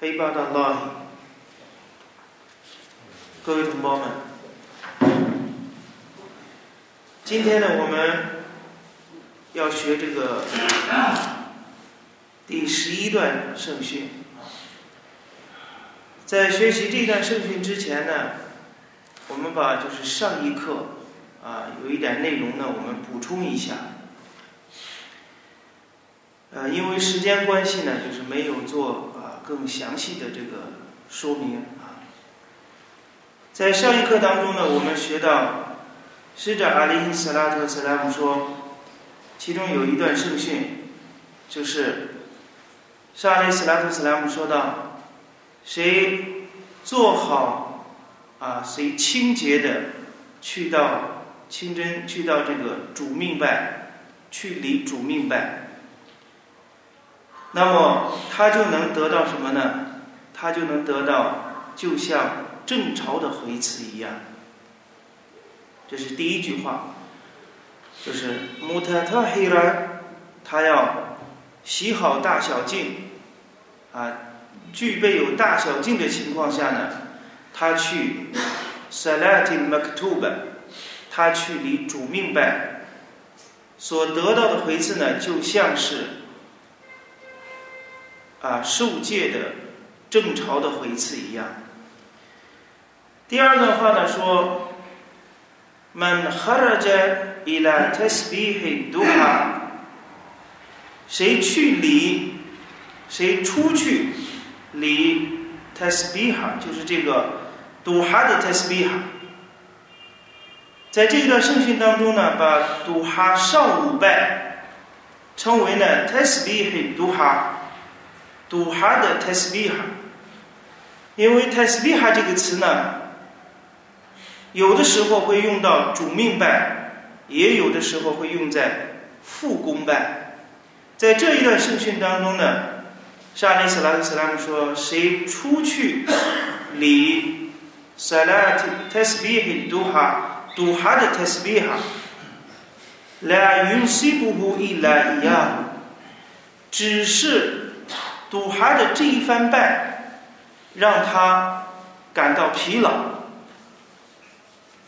عباد الله 各位同胞们，今天呢，我们要学这个第十一段圣训。在学习这段圣训之前呢，我们把就是上一课啊有一点内容呢，我们补充一下。呃，因为时间关系呢，就是没有做啊 更详细的这个说明啊。在上一课当中呢，我们学到使者阿里斯拉特斯拉姆说，其中有一段圣训，就是沙利斯拉特斯拉姆说道，谁做好啊，谁清洁的去到清真，去到这个主命拜，去离主命拜。那么他就能得到什么呢？他就能得到，就像正朝的回赐一样。这是第一句话，就是穆特特黑拉，他要洗好大小净，啊，具备有大小净的情况下呢，他去 salatin maktub，他去离主命拜，所得到的回赐呢，就像是。啊受戒的正朝的回赐一样。第二段话呢说，من خرج إلى تسبيح 谁去离，谁出去离 تسبيح 就是这个 د 哈的 تسبيح。在这一段圣训当中呢，把杜哈上五拜称为呢 tasbih 杜哈，杜哈的 tasbiha，因为 tasbiha 这个词呢，有的时候会用到主命拜，也有的时候会用在副功拜。在这一段圣训当中呢，沙利斯拉克斯拉姆说：“谁出去理 salat tasbih 杜哈，杜哈的 tasbih，la yunsibuhu illa iyah，只是。”赌哈的这一番拜，让他感到疲劳。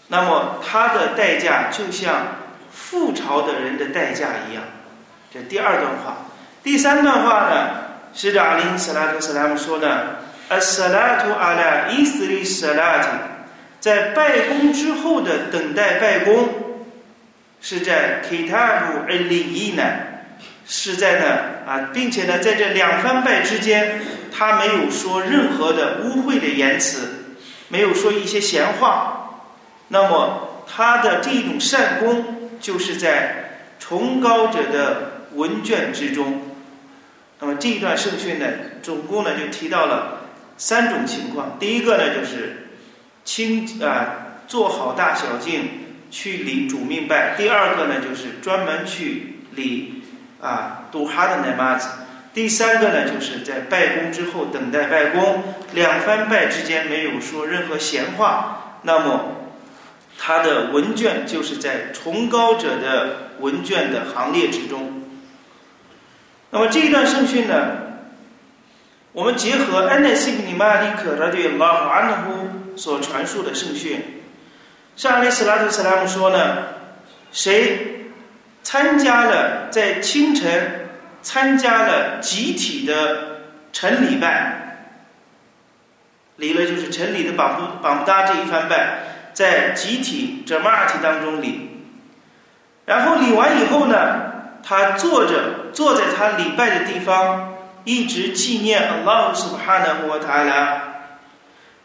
那么他的代价就像覆巢的人的代价一样。这第二段话，第三段话呢？使者阿林斯拉特斯拉姆说呢：“as-salatu ala isri salat”，在拜功之后的等待拜功，是在 kitabu al-liyina。”是在呢啊，并且呢，在这两番拜之间，他没有说任何的污秽的言辞，没有说一些闲话。那么他的这种善功，就是在崇高者的文卷之中。那么这一段圣训呢，总共呢就提到了三种情况。第一个呢，就是清啊，做好大小净，去理主命拜；第二个呢，就是专门去理。啊，杜哈的奶妈子。第三个呢，就是在拜功之后等待拜功，两番拜之间没有说任何闲话。那么，他的文卷就是在崇高者的文卷的行列之中。那么这一段圣训呢，我们结合安奈西布尼玛里克他对拉华纳夫所传述的圣训，上阿里斯拉特斯拉姆说呢，谁？参加了在清晨参加了集体的晨礼拜，礼了就是晨礼的绑不绑不搭这一番拜，在集体这 m a r t 当中礼，然后礼完以后呢，他坐着坐在他礼拜的地方，一直纪念 Allah Subhanahu wa Taala，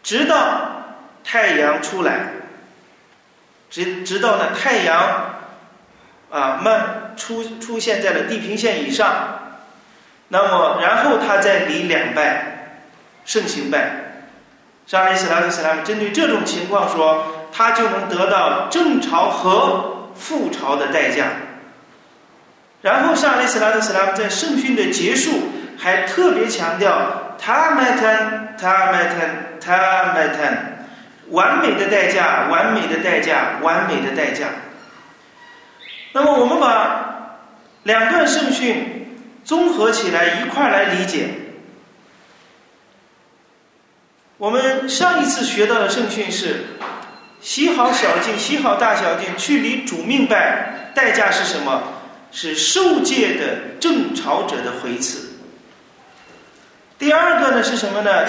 直到太阳出来，直直到呢太阳。啊，慢出出现在了地平线以上。那么然后他再礼两拜，盛行拜。沙利斯拉特斯拉针对这种情况说，他就能得到正朝和副朝的代价。然后沙利斯拉特斯拉在圣训的结束还特别强调他麦坦他麦坦他麦坦，完美的代价，完美的代价，完美的代价。那么我们把两段圣训综合起来一块来理解。我们上一次学到的圣训是：洗好小净，洗好大小净，去离主命拜，代价是什么？是受戒的正朝者的回赐。第二个呢是什么呢？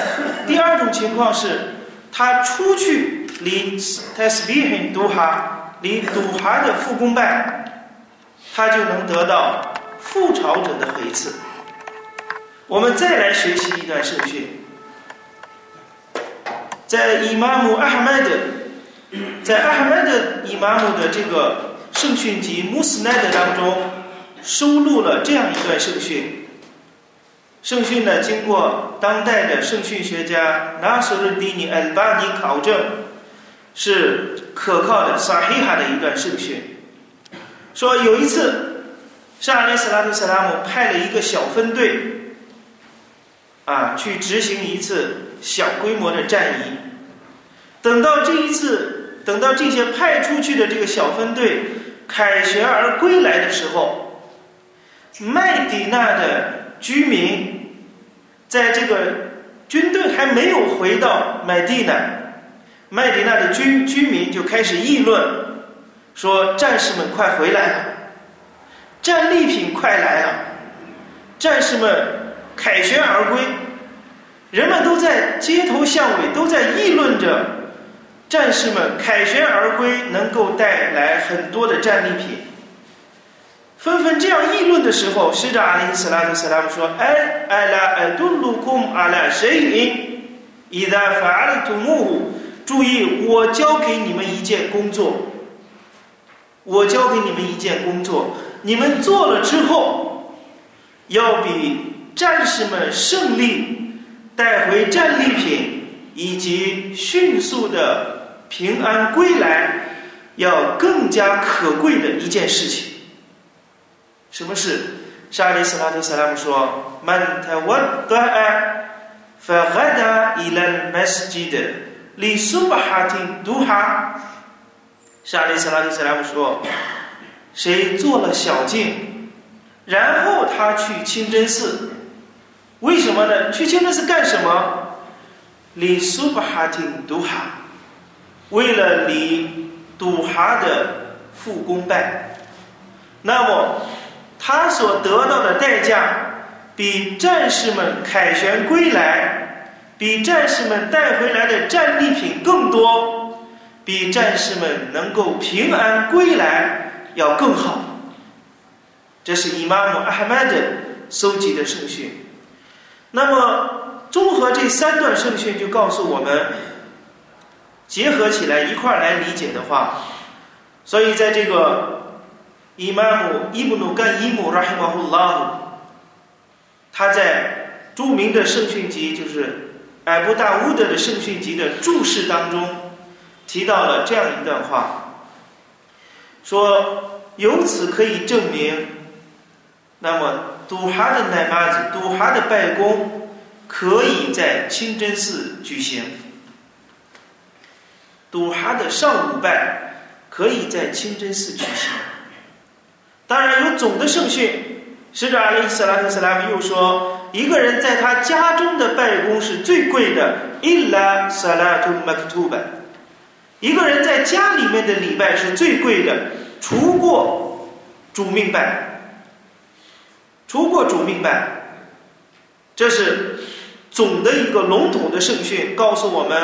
第二种情况是，他出去离 tasbih 读哈，离读哈的复功拜。他就能得到复仇者的回赐。我们再来学习一段圣训，在伊玛目阿哈迈德，在阿哈迈德伊玛目的这个圣训集穆斯奈德当中，收录了这样一段圣训。圣训呢，经过当代的圣训学家纳苏尔迪尼艾巴尼考证，是可靠的萨黑哈的一段圣训。说有一次，沙利斯拉特·萨拉姆派了一个小分队，啊，去执行一次小规模的战役。等到这一次，等到这些派出去的这个小分队凯旋而归来的时候，麦迪纳的居民在这个军队还没有回到麦地那，麦迪纳的军居民就开始议论。说：“战士们快回来了，战利品快来了，战士们凯旋而归，人们都在街头巷尾都在议论着，战士们凯旋而归能够带来很多的战利品。纷纷这样议论的时候，使者阿里斯拉特斯拉姆说：‘哎，艾拉艾杜鲁库阿拉谁因？伊达法尔图木，注意，我交给你们一件工作。’”我交给你们一件工作，你们做了之后，要比战士们胜利带回战利品以及迅速的平安归来，要更加可贵的一件事情。什么事？沙利斯拉特·萨拉姆说：“Man tawadda'a faghada ila masjid li subhatin duha。”沙利斯拉蒂·斯莱姆说：“谁做了小净，然后他去清真寺，为什么呢？去清真寺干什么？礼苏巴哈廷杜哈，为了礼杜哈的复功拜。那么他所得到的代价，比战士们凯旋归来，比战士们带回来的战利品更多。”比战士们能够平安归来要更好。这是伊玛目阿哈迈德搜集的圣训。那么，综合这三段圣训，就告诉我们，结合起来一块儿来理解的话，所以在这个伊玛目伊布努干伊姆拉希马胡拉姆，他在著名的圣训集，就是艾布大乌德的圣训集的注释当中。提到了这样一段话，说由此可以证明，那么杜哈的奶妈子、杜哈的拜功可以在清真寺举行，杜哈的上午拜可以在清真寺举行。当然有总的圣训，使者阿里·斯拉特·斯拉姆又说，一个人在他家中的拜功是最贵的，伊拉·萨拉图·马克图巴。一个人在家里面的礼拜是最贵的，除过主命拜，除过主命拜，这是总的一个笼统的圣训，告诉我们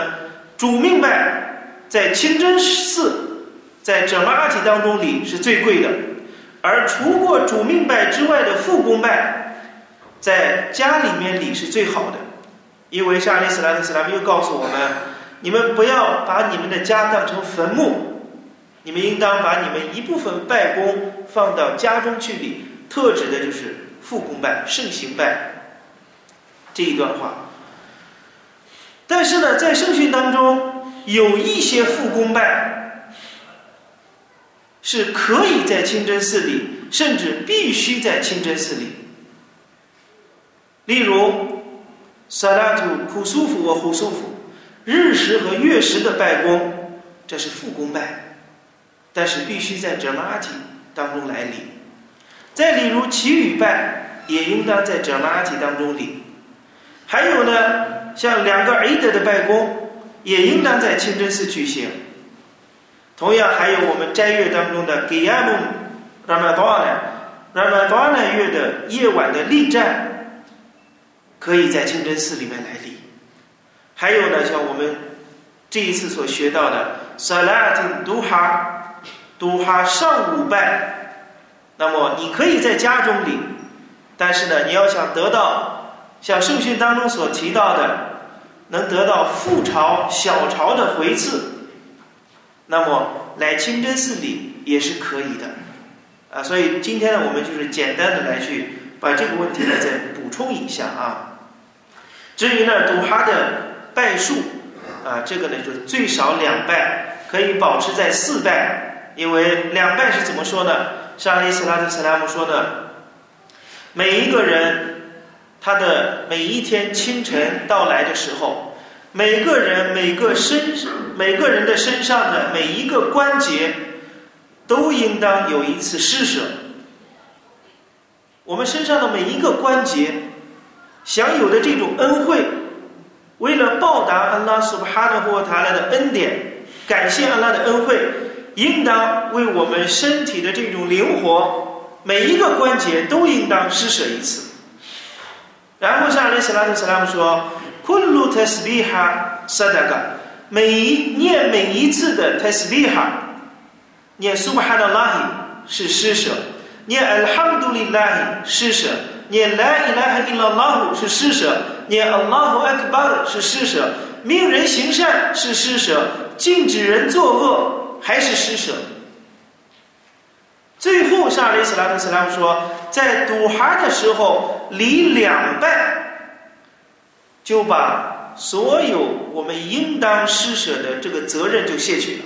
主命拜在清真寺在整个阿体当中礼是最贵的，而除过主命拜之外的副功拜，在家里面礼是最好的，因为沙利斯拉特斯拉姆又告诉我们。你们不要把你们的家当成坟墓，你们应当把你们一部分拜功放到家中去礼，特指的就是复功拜、盛行拜这一段话。但是呢，在圣训当中有一些复功拜是可以在清真寺里，甚至必须在清真寺里。例如，萨拉图库苏夫和胡苏夫，日食和月食的拜功，这是复功拜，但是必须在哲玛体当中来礼。再例如祈雨拜，也应当在哲玛体当中礼。还有呢，像两个 A 德的拜功，也应当在清真寺举行。同样，还有我们斋月当中的给亚姆拉玛多呢，拉玛多呢月的夜晚的立战，可以在清真寺里面来立。还有呢，像我们这一次所学到的萨拉丁杜哈杜哈上午拜。那么你可以在家中领，但是呢，你要想得到像圣训当中所提到的，能得到父朝小朝的回赐，那么来清真寺里也是可以的，啊，所以今天呢，我们就是简单的来去把这个问题呢再补充一下啊。至于呢，赌哈的拜数啊，这个呢就是最少两拜，可以保持在四拜，因为两拜是怎么说呢？沙利斯拉特斯拉姆说呢，每一个人，他的每一天清晨到来的时候，每个人每个身每个人的身上的每一个关节，都应当有一次施舍。我们身上的每一个关节，享有的这种恩惠，为了报答安拉苏巴哈的或塔拉的恩典，感谢安拉的恩惠。应当为我们身体的这种灵活，每一个关节都应当施舍一次。然后像阿里斯拉特斯拉姆说：“库鲁特斯比哈萨达嘎，每一念每一次的特斯比哈，念苏巴哈的拉希是施舍，念阿哈姆杜里拉希施舍，念拉伊拉哈伊拉拉胡是施舍，念阿拉胡艾克巴尔是施舍，命人行善是施舍，禁止人作恶。”还是施舍。最后，沙利斯拉特斯拉姆说，在赌哈的时候离两拜，就把所有我们应当施舍的这个责任就卸去了。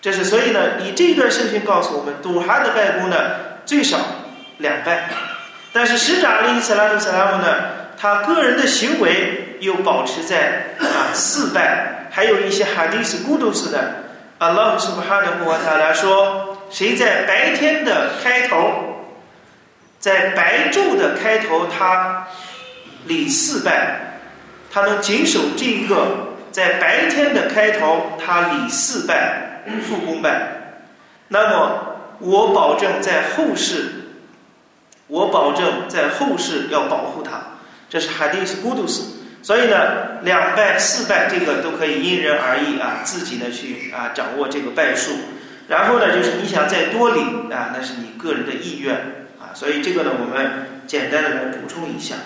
这是所以呢，以这段圣训告诉我们，赌哈的拜功呢最少两拜，但是使者阿里斯拉特斯拉姆呢，他个人的行为又保持在啊四拜。还有一些哈迪斯孤独斯的，阿拉苏布哈的穆瓦塔拉说：谁在白天的开头，在白昼的开头，他礼四拜，他能谨守这一个在白天的开头，他礼四拜复功拜，那么我保证在后世，我保证在后世要保护他。这是哈迪斯孤独斯。所以呢，两拜、四拜这个都可以因人而异啊，自己呢去啊掌握这个拜数。然后呢，就是你想再多领啊，那是你个人的意愿啊。所以这个呢，我们简单的来补充一下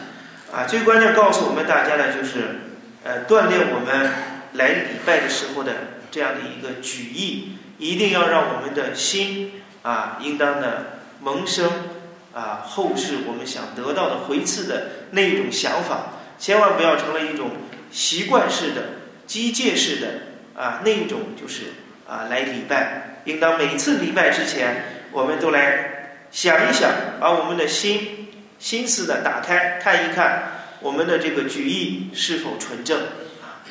啊。最关键告诉我们大家呢，就是呃锻炼我们来礼拜的时候的这样的一个举意，一定要让我们的心啊，应当的萌生啊后世我们想得到的回赐的那种想法。千万不要成了一种习惯式的、机械式的啊，那一种就是啊来礼拜。应当每次礼拜之前，我们都来想一想，把我们的心心思的打开，看一看我们的这个举意是否纯正啊。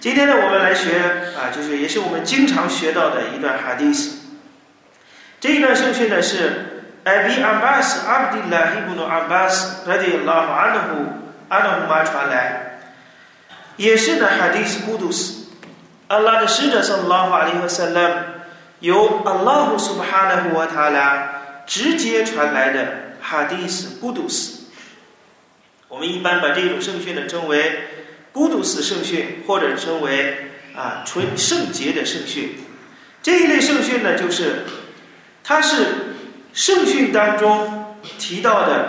今天呢，我们来学啊，就是也是我们经常学到的一段哈迪斯。这一段圣训呢是艾比阿巴斯阿卜迪拉希布努阿巴斯拉迪拉哈安努。阿拉姆玛传来，也是呢。哈迪斯古杜斯，阿拉的使者从拉法里和萨拉姆，由阿拉姆苏巴哈纳胡瓦塔拉直接传来的哈迪斯古杜斯。我们一般把这种圣训呢称为古杜斯圣训，或者称为啊纯圣洁的圣训。这一类圣训呢，就是它是圣训当中提到的，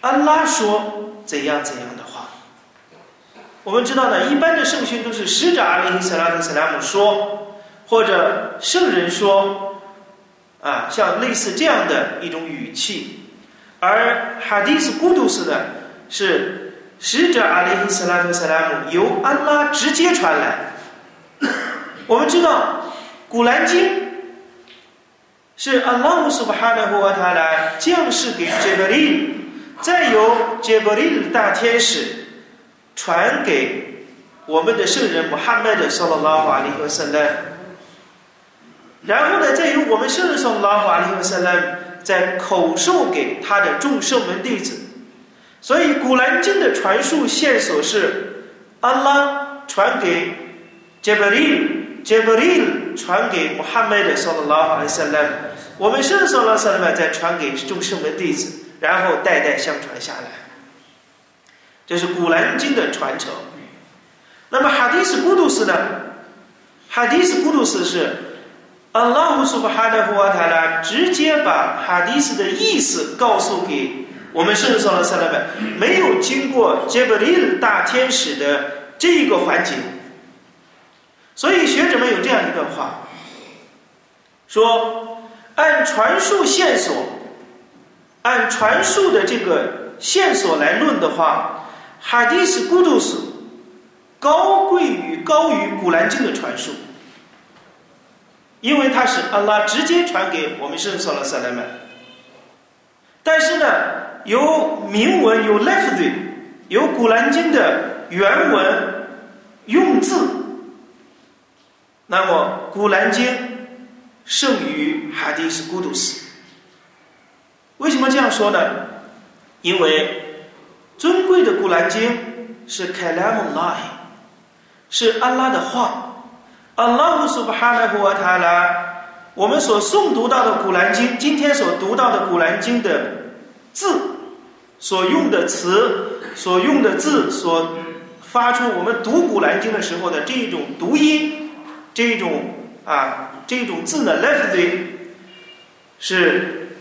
安拉说。怎样怎样的话？我们知道呢，一般的圣训都是使者阿里·斯拉特·斯拉姆说，或者圣人说，啊，像类似这样的一种语气。而哈迪斯古杜斯呢，是使者阿里·斯拉特·萨拉姆由安拉直接传来。我们知道，《古兰经》是安拉姆苏巴哈的和他来降世给杰布利，再由杰布利大天使传给我们的圣人穆罕默德·萨拉拉瓦里和圣人，然后呢，再由我们圣人萨拉拉瓦里和圣人。在口授给他的众圣门弟子，所以《古兰经》的传述线索是安拉传给杰布利，杰布利传给穆罕默德（萨拉拉哈里萨拉我们圣萨拉萨拉再传给众圣门弟子，然后代代相传下来。这是《古兰经》的传承。那么哈迪斯古杜斯呢？哈迪斯古杜斯是。阿拉姆苏巴哈的胡瓦塔拉直接把哈迪斯的意思告诉给我们圣上的萨拉们，没有经过杰布利大天使的这一个环节。所以学者们有这样一段话，说按传述线索，按传述的这个线索来论的话，哈迪斯古杜斯高贵于高于古兰经的传述。因为它是阿拉直接传给我们圣索拉萨拉们，但是呢，有铭文有 left 有古兰经的原文用字，那么古兰经胜于哈迪斯古杜斯。为什么这样说呢？因为尊贵的古兰经是凯拉姆拉，是安拉的话。阿拉姆苏巴哈纳胡瓦塔拉，我们所诵读到的《古兰经》，今天所读到的《古兰经》的字，所用的词，所用的字，所发出我们读《古兰经》的时候的这一种读音，这种啊这种字呢，lefty 是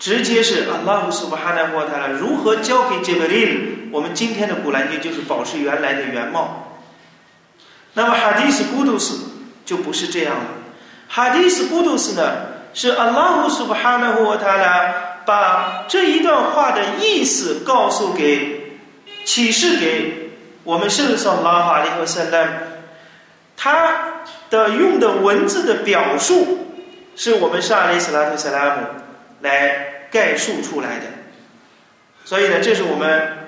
直接是 Allah Subhanahu Wa Taala 如何交给 j i b r i l 我们今天的古兰经就是保持原来的原貌。那么 Hadith Qudus 就不是这样了。Hadith Qudus 呢是 Allah Subhanahu Wa Taala 把这一段话的意思告诉给启示给我们圣上拉哈利和圣诞。他的用的文字的表述是我们沙利斯拉特萨拉姆来概述出来的。所以呢，这是我们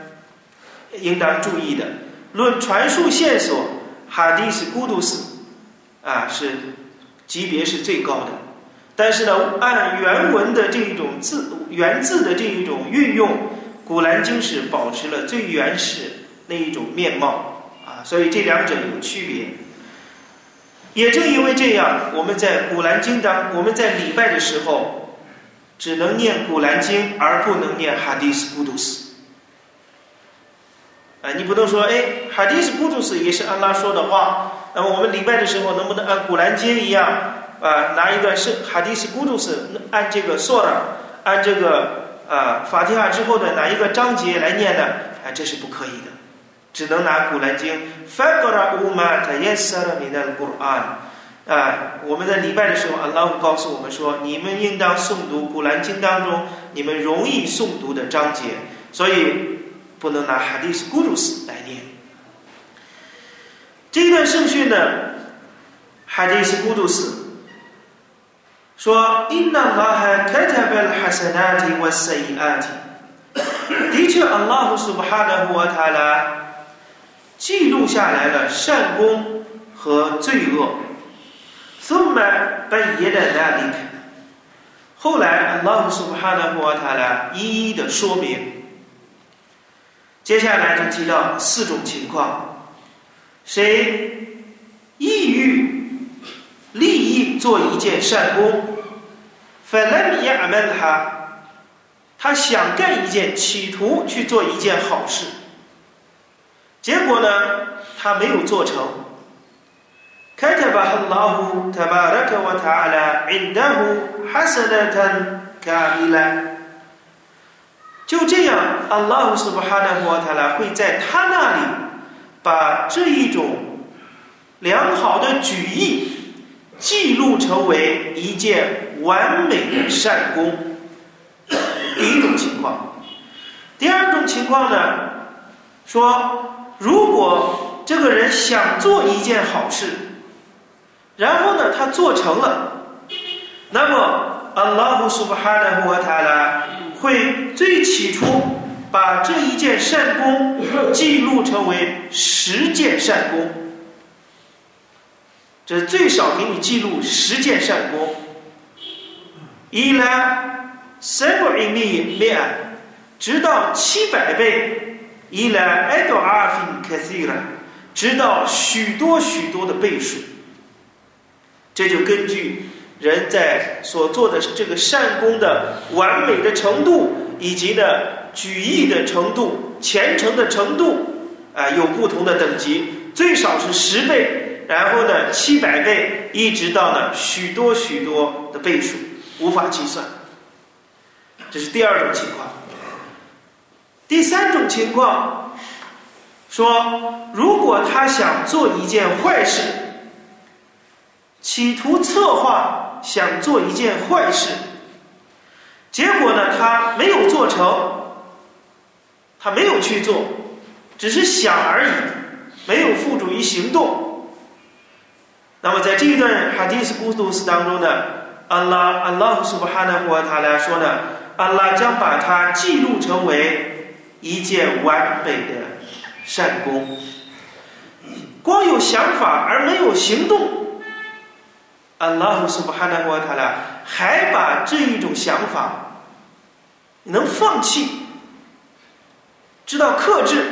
应当注意的。论传述线索。哈迪斯古杜斯啊，是级别是最高的，但是呢，按原文的这一种字原字的这一种运用，《古兰经》是保持了最原始那一种面貌啊，所以这两者有区别。也正因为这样，我们在《古兰经》当我们在礼拜的时候，只能念《古兰经》，而不能念哈迪斯古杜斯。啊，你不能说，哎，哈迪斯古杜斯也是安拉说的话。那么我们礼拜的时候，能不能按古兰经一样，啊，拿一段圣哈迪斯古杜斯，按这个索尔，按这个啊法提哈之后的哪一个章节来念呢？啊，这是不可以的，只能拿古兰经。啊，我们在礼拜的时候，安拉告诉我们说，你们应当诵读古兰经当中你们容易诵读的章节，所以。不能拿哈迪斯古鲁斯来念。这一段圣训呢，哈迪斯古鲁斯说：“Inna Allah kitab al-hasanat wa s-sayyat。”的确，安拉胡苏巴哈的胡塔拉记录下来了善功和罪恶。ثم بين ذلك。后来，安拉胡苏巴哈的胡塔拉一一的说明。接下来就提到四种情况：谁意欲利益做一件善功，反来米亚门他，他想干一件，企图去做一件好事， 结果呢，他没有做成。凯特巴哈拉胡塔巴拉克瓦塔阿拉，印达胡哈萨勒坦卡伊拉。就这样，阿拉苏巴哈纳胡塔拉会在他那里把这一种良好的举意记录成为一件完美的善功。第一种情况，第二种情况呢，说如果这个人想做一件好事，然后呢，他做成了，那么阿拉布苏巴哈的胡塔拉会最起初把这一件善功记录成为十件善功，这最少给你记录十件善功，一来。三百米面，直到七百倍，伊来爱到阿芬开始了，直到许多许多的倍数。这就根据人在所做的这个善功的完美的程度，以及呢举义的程度、虔诚的程度，啊，有不同的等级，最少是十倍，然后呢七百倍，一直到呢许多许多的倍数，无法计算。这是第二种情况。第三种情况，说如果他想做一件坏事，企图策划想做一件坏事，结果呢他没有做成，他没有去做，只是想而已，没有付诸于行动。那么在这一段哈迪斯古杜斯当中呢，阿拉阿拉苏巴哈纳胡他来说呢。阿拉将把它记录成为一件完美的善功。光有想法而没有行动，阿拉胡苏巴哈纳沃塔拉还把这一种想法能放弃，知道克制，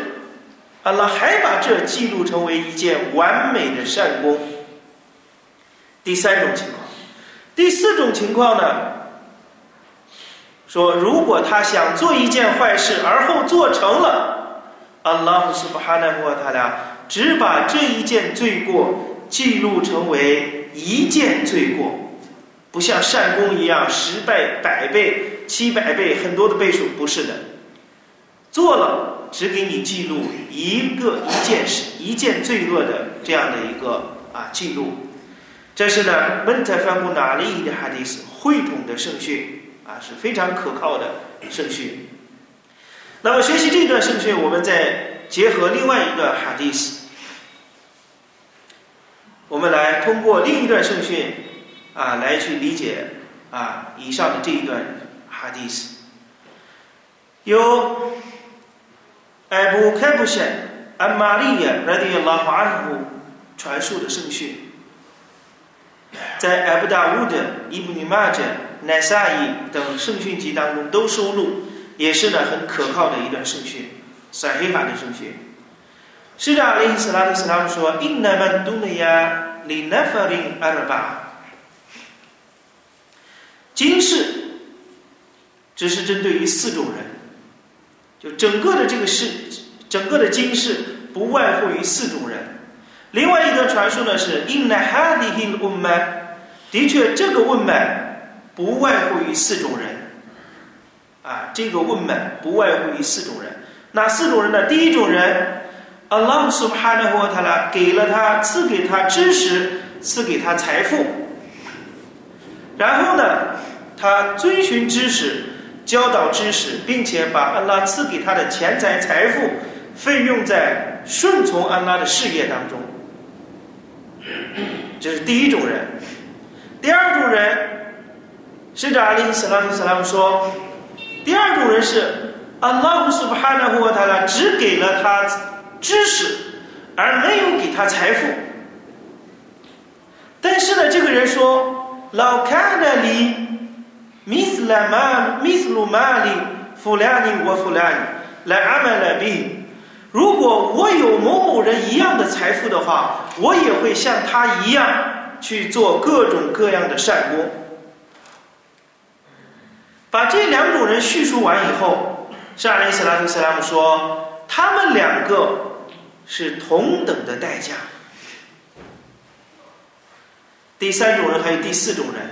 阿拉还把这记录成为一件完美的善功。第三种情况，第四种情况呢？说，如果他想做一件坏事，而后做成了，阿拉姆苏巴哈纳沃塔拉只把这一件罪过记录成为一件罪过，不像善功一样十倍、百倍、七百倍很多的倍数，不是的，做了只给你记录一个一件事、一件罪恶的这样的一个啊记录。这是呢，门特范布纳利的哈迪斯汇统的圣训。啊，是非常可靠的圣训。那么学习这段圣训，我们再结合另外一个哈迪斯，我们来通过另一段圣训啊，来去理解啊以上的这一段哈迪斯。由艾布开布什安玛利亚来迪拉华安姆传述的圣训，在 a b d a w o o d Ibn Majah、Nasai 等圣训集当中都收录，也是呢很可靠的一段圣训，撒黑法的圣训。使者阿里斯拉特斯拉姆说：“Inna man dunya li nafarin arba。”今世只是针对于四种人，就整个的这个世，整个的今世不外乎于四种人。另外一个传说呢是：“Inna hadhihi ummah。”的确这个问曼。”不外乎于四种人，啊，这个问门不外乎于四种人。哪四种人呢？第一种人，a l l a h Subhanahu wa Taala 给了他赐给他知识，赐给他财富，然后呢，他遵循知识，教导知识，并且把安拉赐给他的钱财财富费用在顺从安拉的事业当中。这是第一种人。第二种人。使者阿里斯拉特斯拉姆说：“第二种人是阿拉姆苏巴哈纳胡塔拉只给了他知识，而没有给他财富。但是呢，这个人说：‘老看那里米斯拉马米斯鲁马里弗拉尼我弗拉尼来阿曼来比。如果我有某某人一样的财富的话，我也会像他一样去做各种各样的善功。’”把这两种人叙述完以后，沙利斯拉特斯拉姆说，他们两个是同等的代价。第三种人还有第四种人。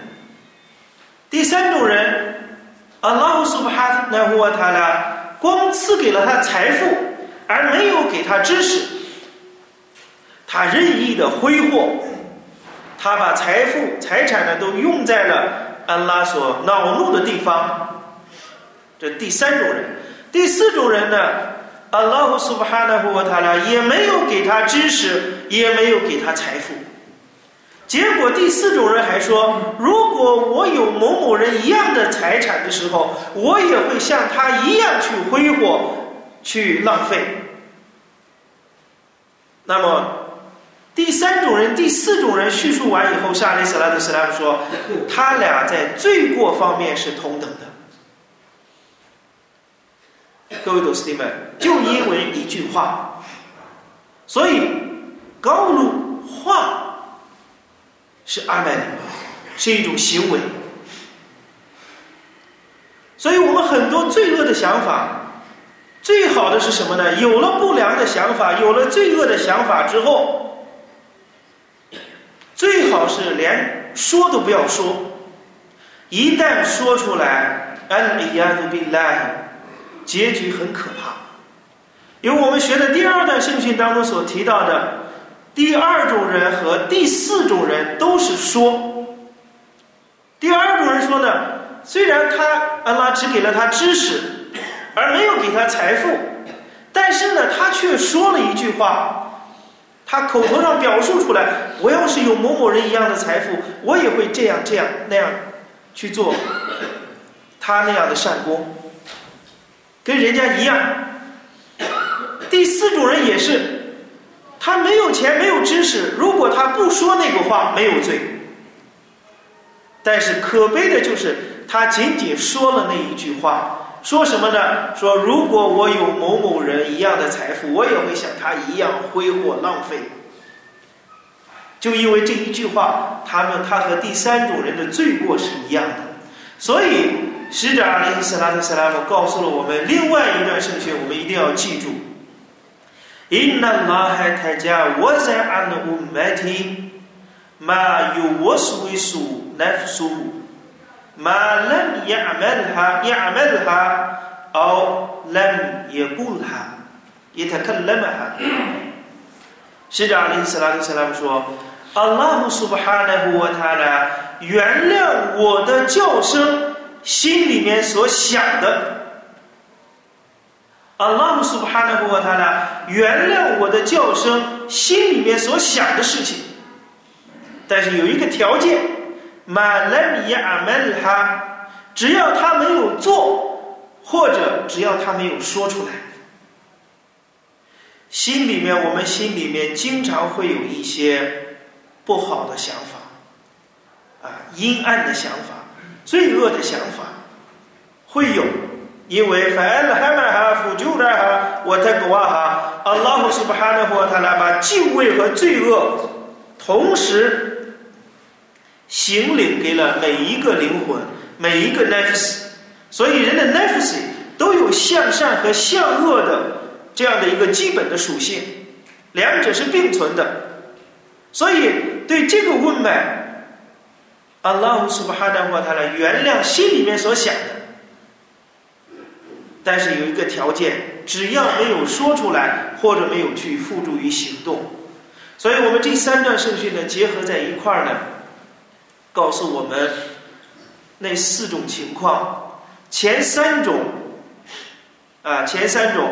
第三种人，阿拉姆苏哈纳胡瓦塔拉光赐给了他财富，而没有给他知识，他任意的挥霍，他把财富、财产呢都用在了安拉所恼怒的地方。这第三种人，第四种人呢，阿拉胡苏巴哈纳胡塔拉也没有给他知识，也没有给他财富。结果第四种人还说：“如果我有某某人一样的财产的时候，我也会像他一样去挥霍、去浪费。”那么，第三种人、第四种人叙述完以后，沙利斯拉特斯拉夫说：“他俩在罪过方面是同等的。”各位读师弟们，就因为一句话，所以高露话。是阿麦，是一种行为，所以我们很多罪恶的想法，最好的是什么呢？有了不良的想法，有了罪恶的想法之后，最好是连说都不要说。一旦说出来，安里亚杜比赖，结局很可怕。因为我们学的第二段圣训当中所提到的。第二种人和第四种人都是说，第二种人说呢，虽然他安拉只给了他知识，而没有给他财富，但是呢，他却说了一句话，他口头上表述出来，我要是有某某人一样的财富，我也会这样这样那样去做，他那样的善功，跟人家一样。第四种人也是。他没有钱，没有知识。如果他不说那个话，没有罪。但是可悲的就是，他仅仅说了那一句话，说什么呢？说如果我有某某人一样的财富，我也会像他一样挥霍浪费。就因为这一句话，他们他和第三种人的罪过是一样的。所以使者阿里·斯拉特·斯拉姆告诉了我们另外一段圣训，我们一定要记住。إن الله تجاوز عن أمتي ما يوسوس نفسه ما لم يعملها يعملها أو لم يقولها يتكلمها 使者阿里·斯拉特·斯拉姆说：“阿拉姆苏巴哈纳胡瓦塔拉原谅我的叫声，心里面所想的。”阿拉姆苏巴哈纳布瓦塔拉原谅我的叫声，心里面所想的事情。但是有一个条件， 马莱米亚阿门哈，只要他没有做，或者只要他没有说出来，心里面我们心里面经常会有一些不好的想法，啊，阴暗的想法，罪恶的想法，会有。因为凡了哈曼哈夫就那哈我在国外哈，阿拉姆苏巴哈的话，他来把敬畏和罪恶同时行领给了每一个灵魂，每一个 nefs，所以人的 nefs 都有向善和向恶的这样的一个基本的属性，两者是并存的。所以对这个问脉，阿拉姆苏巴哈的话，他来原谅心里面所想的。但是有一个条件，只要没有说出来，或者没有去付诸于行动，所以我们这三段圣训呢，结合在一块儿呢，告诉我们那四种情况，前三种，啊，前三种。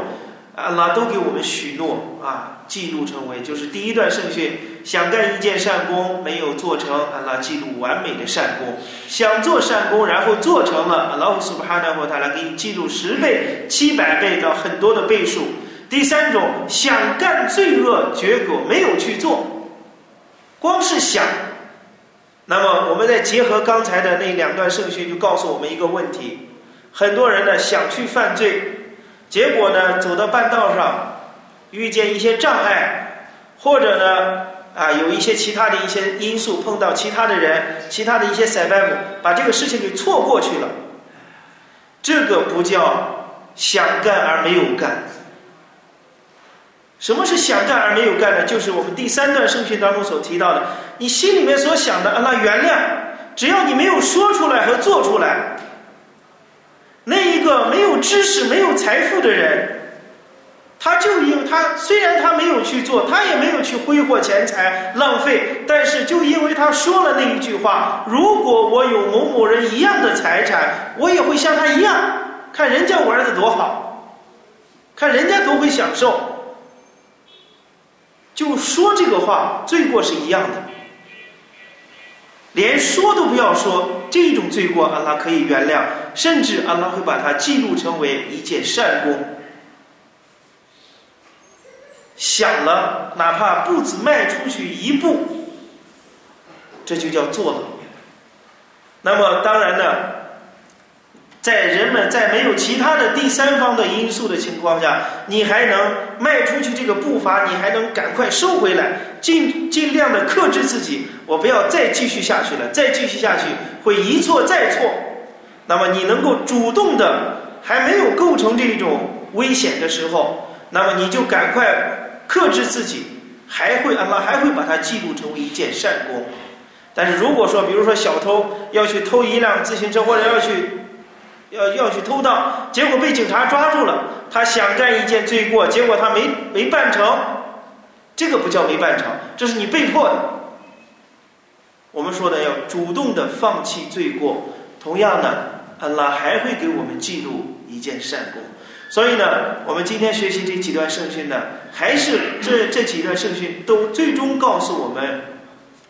阿拉都给我们许诺啊，记录成为就是第一段圣训，想干一件善功没有做成，阿拉记录完美的善功；想做善功然后做成了，阿拉苏巴哈纳或他来给你记录十倍、七百倍到很多的倍数。第三种想干罪恶，结果没有去做，光是想。那么我们再结合刚才的那两段圣训，就告诉我们一个问题：很多人呢想去犯罪。结果呢，走到半道上，遇见一些障碍，或者呢，啊，有一些其他的一些因素，碰到其他的人，其他的一些塞班姆，把这个事情给错过去了。这个不叫想干而没有干。什么是想干而没有干呢？就是我们第三段圣训当中所提到的，你心里面所想的，那原谅，只要你没有说出来和做出来。那一个没有知识、没有财富的人，他就因为他虽然他没有去做，他也没有去挥霍钱财浪费，但是就因为他说了那一句话：“如果我有某某人一样的财产，我也会像他一样。看人家玩的多好，看人家都会享受。”就说这个话，罪过是一样的。连说都不要说，这种罪过，阿拉可以原谅，甚至阿拉会把它记录成为一件善功。想了，哪怕步子迈出去一步，这就叫做了。那么，当然呢，在人们在没有其他的第三方的因素的情况下，你还能迈出去这个步伐，你还能赶快收回来，尽尽量的克制自己，我不要再继续下去了，再继续下去会一错再错。那么，你能够主动的，还没有构成这种危险的时候，那么你就赶快。克制自己，还会阿拉还会把它记录成为一件善功。但是如果说，比如说小偷要去偷一辆自行车，或者要去要要去偷盗，结果被警察抓住了，他想干一件罪过，结果他没没办成，这个不叫没办成，这是你被迫的。我们说的要主动的放弃罪过，同样的，安拉还会给我们记录一件善功。所以呢，我们今天学习这几段圣训呢，还是这这几段圣训都最终告诉我们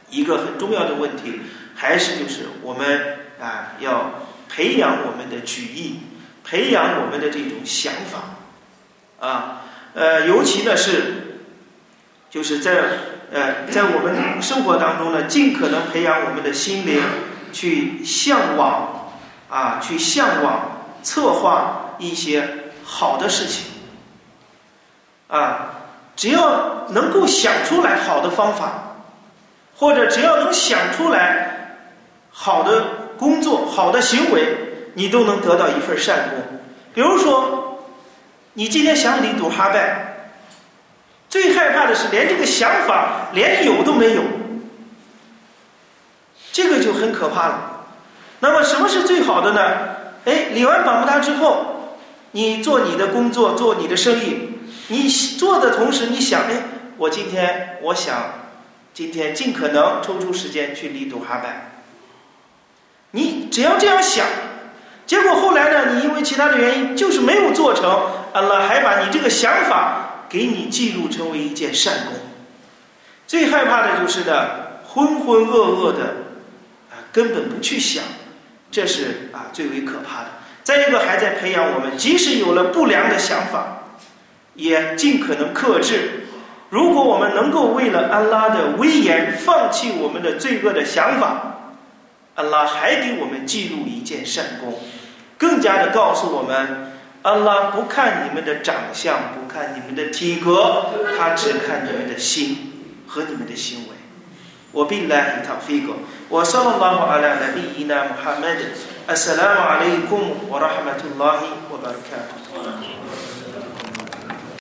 一个很重要的问题，还是就是我们啊要培养我们的举意，培养我们的这种想法啊，呃，尤其呢是就是在呃在我们生活当中呢，尽可能培养我们的心灵去向往啊，去向往策划一些。好的事情，啊，只要能够想出来好的方法，或者只要能想出来好的工作、好的行为，你都能得到一份善功。比如说，你今天想离赌哈拜，最害怕的是连这个想法连有都没有，这个就很可怕了。那么，什么是最好的呢？哎，理完宝木达之后。你做你的工作，做你的生意，你做的同时，你想，哎，我今天我想，今天尽可能抽出时间去离度哈拜。只要这样想，结果后来呢，你因为其他的原因就是没有做成，阿拉还把你这个想法给你记录成为一件善功。最害怕的就是呢，浑浑噩噩的，啊，根本不去想，这是啊最为可怕的。再一个，还在培养我们，即使有了不良的想法，也尽可能克制。如果我们能够为了安拉的威严放弃我们的罪恶的想法，安拉还给我们记录一件善功，更加的告诉我们：安拉不看你们的长相，不看你们的体格，他只看你们的心和你们的行为。我并来一套飞过，我说了拉话了，那第一呢，穆罕默德。السلام عليكم ورحمة الله وبركاته